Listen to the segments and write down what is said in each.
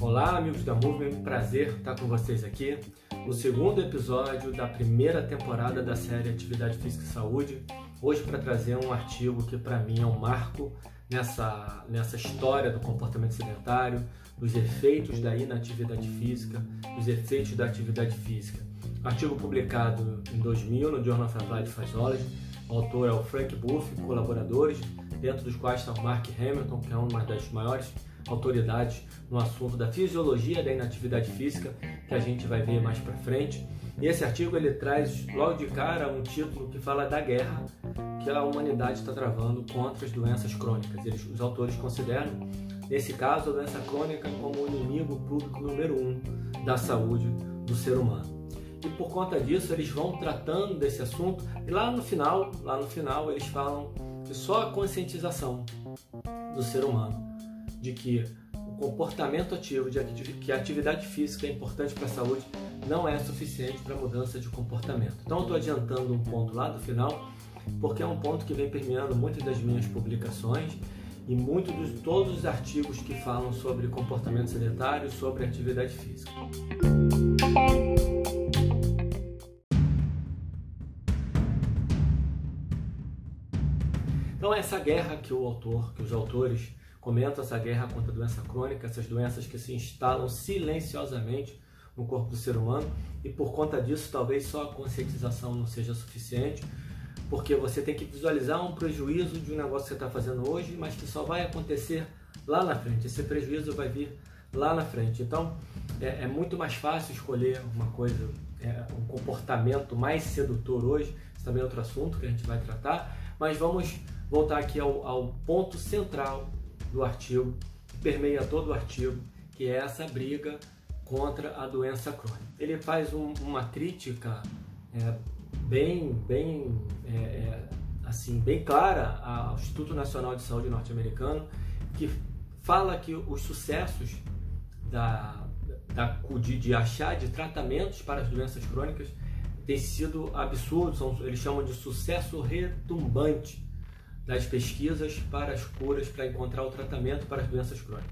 Olá, amigos da Movement, prazer estar com vocês aqui no segundo episódio da primeira temporada da série Atividade Física e Saúde. Hoje para trazer um artigo que para mim é um marco nessa, nessa história do comportamento sedentário, dos efeitos da inatividade física, dos efeitos da atividade física. Artigo publicado em 2000 no Journal of Applied Physiology. O autor é o Frank Buff, colaboradores, dentro dos quais está o Mark Hamilton, que é uma das maiores autoridades no assunto da fisiologia da inatividade física, que a gente vai ver mais para frente. E esse artigo ele traz logo de cara um título que fala da guerra que a humanidade está travando contra as doenças crônicas. Eles, os autores consideram, nesse caso, a doença crônica como o inimigo público número um da saúde do ser humano. E por conta disso, eles vão tratando desse assunto e lá no final, lá no final, eles falam que só a conscientização do ser humano de que o comportamento ativo, de que a atividade física é importante para a saúde, não é suficiente para a mudança de comportamento. Então, eu estou adiantando um ponto lá do final, porque é um ponto que vem permeando muitas das minhas publicações e muitos de todos os artigos que falam sobre comportamento sedentário, sobre atividade física. Então essa guerra que o autor, que os autores comentam essa guerra contra a doença crônica, essas doenças que se instalam silenciosamente no corpo do ser humano e por conta disso talvez só a conscientização não seja suficiente, porque você tem que visualizar um prejuízo de um negócio que você está fazendo hoje, mas que só vai acontecer lá na frente. Esse prejuízo vai vir lá na frente. Então é, é muito mais fácil escolher uma coisa, é, um comportamento mais sedutor hoje. Isso também é outro assunto que a gente vai tratar, mas vamos voltar aqui ao, ao ponto central do artigo, que permeia todo o artigo, que é essa briga contra a doença crônica. Ele faz um, uma crítica é, bem, bem, é, é, assim, bem clara ao Instituto Nacional de Saúde norte-americano, que fala que os sucessos da, da, de, de achar de tratamentos para as doenças crônicas têm sido absurdos, são, eles chamam de sucesso retumbante das pesquisas para as curas, para encontrar o tratamento para as doenças crônicas.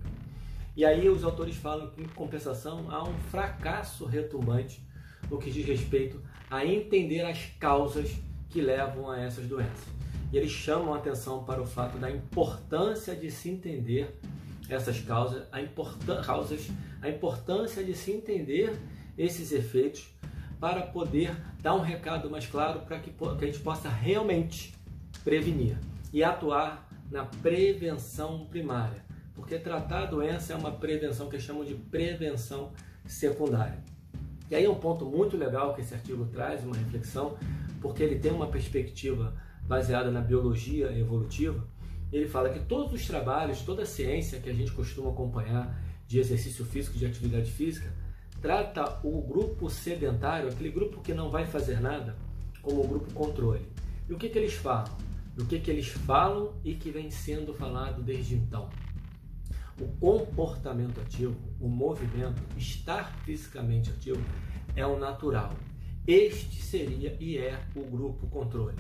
E aí os autores falam que, em compensação, há um fracasso retumbante no que diz respeito a entender as causas que levam a essas doenças. E eles chamam a atenção para o fato da importância de se entender essas causas, a, causas, a importância de se entender esses efeitos para poder dar um recado mais claro para que, que a gente possa realmente prevenir e atuar na prevenção primária, porque tratar a doença é uma prevenção que chamam de prevenção secundária. E aí é um ponto muito legal que esse artigo traz, uma reflexão, porque ele tem uma perspectiva baseada na biologia evolutiva. Ele fala que todos os trabalhos, toda a ciência que a gente costuma acompanhar de exercício físico, de atividade física, trata o grupo sedentário, aquele grupo que não vai fazer nada, como o grupo controle. E o que, que eles falam? do que, que eles falam e que vem sendo falado desde então. O comportamento ativo, o movimento, estar fisicamente ativo é o natural. Este seria e é o grupo controle.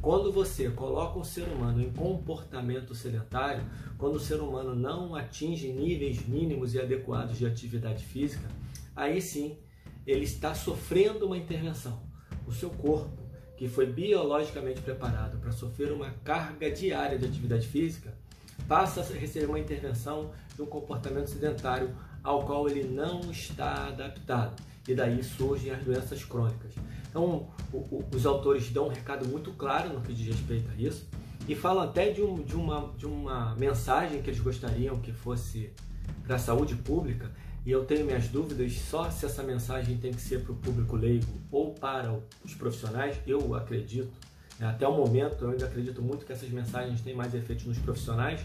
Quando você coloca o ser humano em comportamento sedentário, quando o ser humano não atinge níveis mínimos e adequados de atividade física, aí sim ele está sofrendo uma intervenção. O seu corpo que foi biologicamente preparado para sofrer uma carga diária de atividade física, passa a receber uma intervenção de um comportamento sedentário ao qual ele não está adaptado. E daí surgem as doenças crônicas. Então, o, o, os autores dão um recado muito claro no que diz respeito a isso e falam até de, um, de, uma, de uma mensagem que eles gostariam que fosse para a saúde pública, e eu tenho minhas dúvidas só se essa mensagem tem que ser para o público leigo ou para os profissionais. Eu acredito, né, até o momento, eu ainda acredito muito que essas mensagens têm mais efeito nos profissionais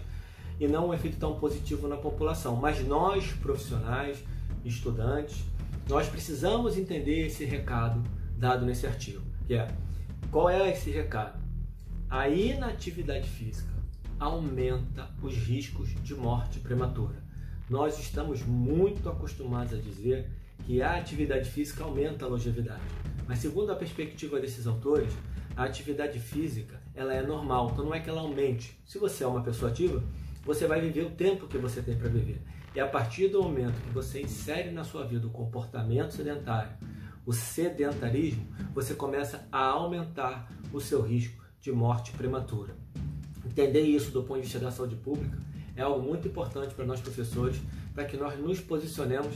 e não um efeito tão positivo na população. Mas nós, profissionais, estudantes, nós precisamos entender esse recado dado nesse artigo, que é qual é esse recado? A inatividade física aumenta os riscos de morte prematura nós estamos muito acostumados a dizer que a atividade física aumenta a longevidade. Mas segundo a perspectiva desses autores, a atividade física ela é normal, então não é que ela aumente. Se você é uma pessoa ativa, você vai viver o tempo que você tem para viver. E a partir do momento que você insere na sua vida o comportamento sedentário, o sedentarismo, você começa a aumentar o seu risco de morte prematura. Entender isso do ponto de vista da saúde pública é algo muito importante para nós professores, para que nós nos posicionemos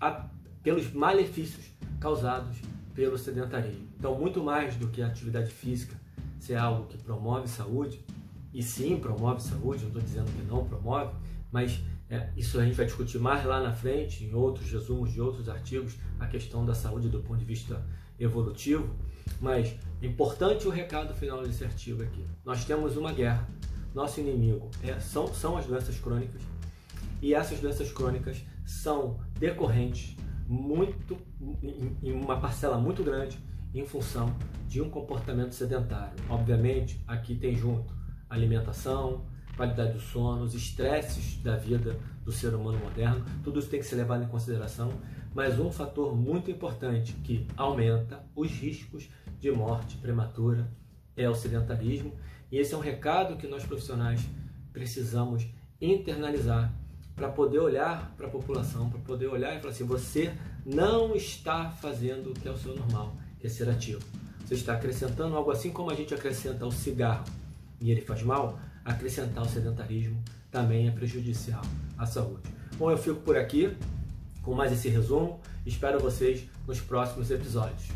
a, pelos malefícios causados pelo sedentarismo. Então, muito mais do que a atividade física ser algo que promove saúde, e sim promove saúde, não estou dizendo que não promove, mas é, isso a gente vai discutir mais lá na frente, em outros resumos de outros artigos, a questão da saúde do ponto de vista evolutivo. Mas importante o recado final desse artigo aqui. Nós temos uma guerra. Nosso inimigo é, são, são as doenças crônicas. E essas doenças crônicas são decorrentes muito em uma parcela muito grande em função de um comportamento sedentário. Obviamente, aqui tem junto alimentação, qualidade do sono, os estresses da vida do ser humano moderno, tudo isso tem que ser levado em consideração, mas um fator muito importante que aumenta os riscos de morte prematura é o sedentarismo, e esse é um recado que nós profissionais precisamos internalizar para poder olhar para a população, para poder olhar e falar assim: você não está fazendo o que é o seu normal, que é ser ativo. Você está acrescentando algo assim como a gente acrescenta o cigarro e ele faz mal, acrescentar o sedentarismo também é prejudicial à saúde. Bom, eu fico por aqui com mais esse resumo. Espero vocês nos próximos episódios.